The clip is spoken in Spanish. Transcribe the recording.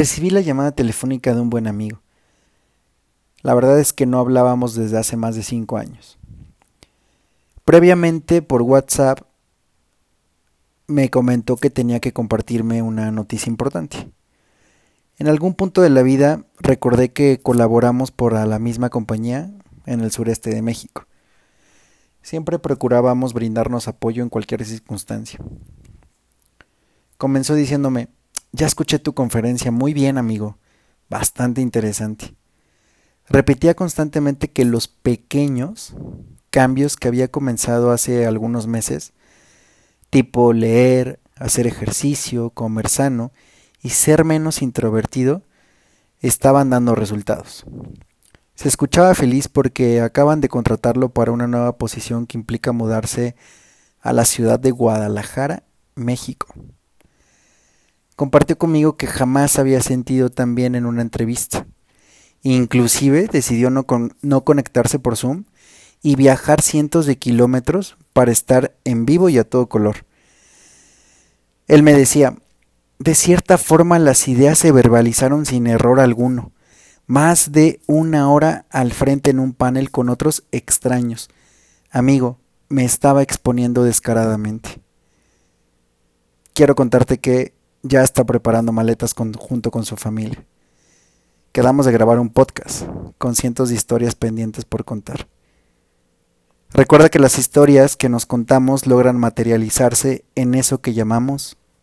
recibí la llamada telefónica de un buen amigo. La verdad es que no hablábamos desde hace más de cinco años. Previamente por WhatsApp me comentó que tenía que compartirme una noticia importante. En algún punto de la vida recordé que colaboramos por la misma compañía en el sureste de México. Siempre procurábamos brindarnos apoyo en cualquier circunstancia. Comenzó diciéndome, ya escuché tu conferencia, muy bien amigo, bastante interesante. Repetía constantemente que los pequeños cambios que había comenzado hace algunos meses, tipo leer, hacer ejercicio, comer sano y ser menos introvertido, estaban dando resultados. Se escuchaba feliz porque acaban de contratarlo para una nueva posición que implica mudarse a la ciudad de Guadalajara, México. Compartió conmigo que jamás había sentido tan bien en una entrevista. Inclusive decidió no, no conectarse por Zoom y viajar cientos de kilómetros para estar en vivo y a todo color. Él me decía, de cierta forma las ideas se verbalizaron sin error alguno, más de una hora al frente en un panel con otros extraños. Amigo, me estaba exponiendo descaradamente. Quiero contarte que ya está preparando maletas junto con su familia. Quedamos de grabar un podcast con cientos de historias pendientes por contar. Recuerda que las historias que nos contamos logran materializarse en eso que llamamos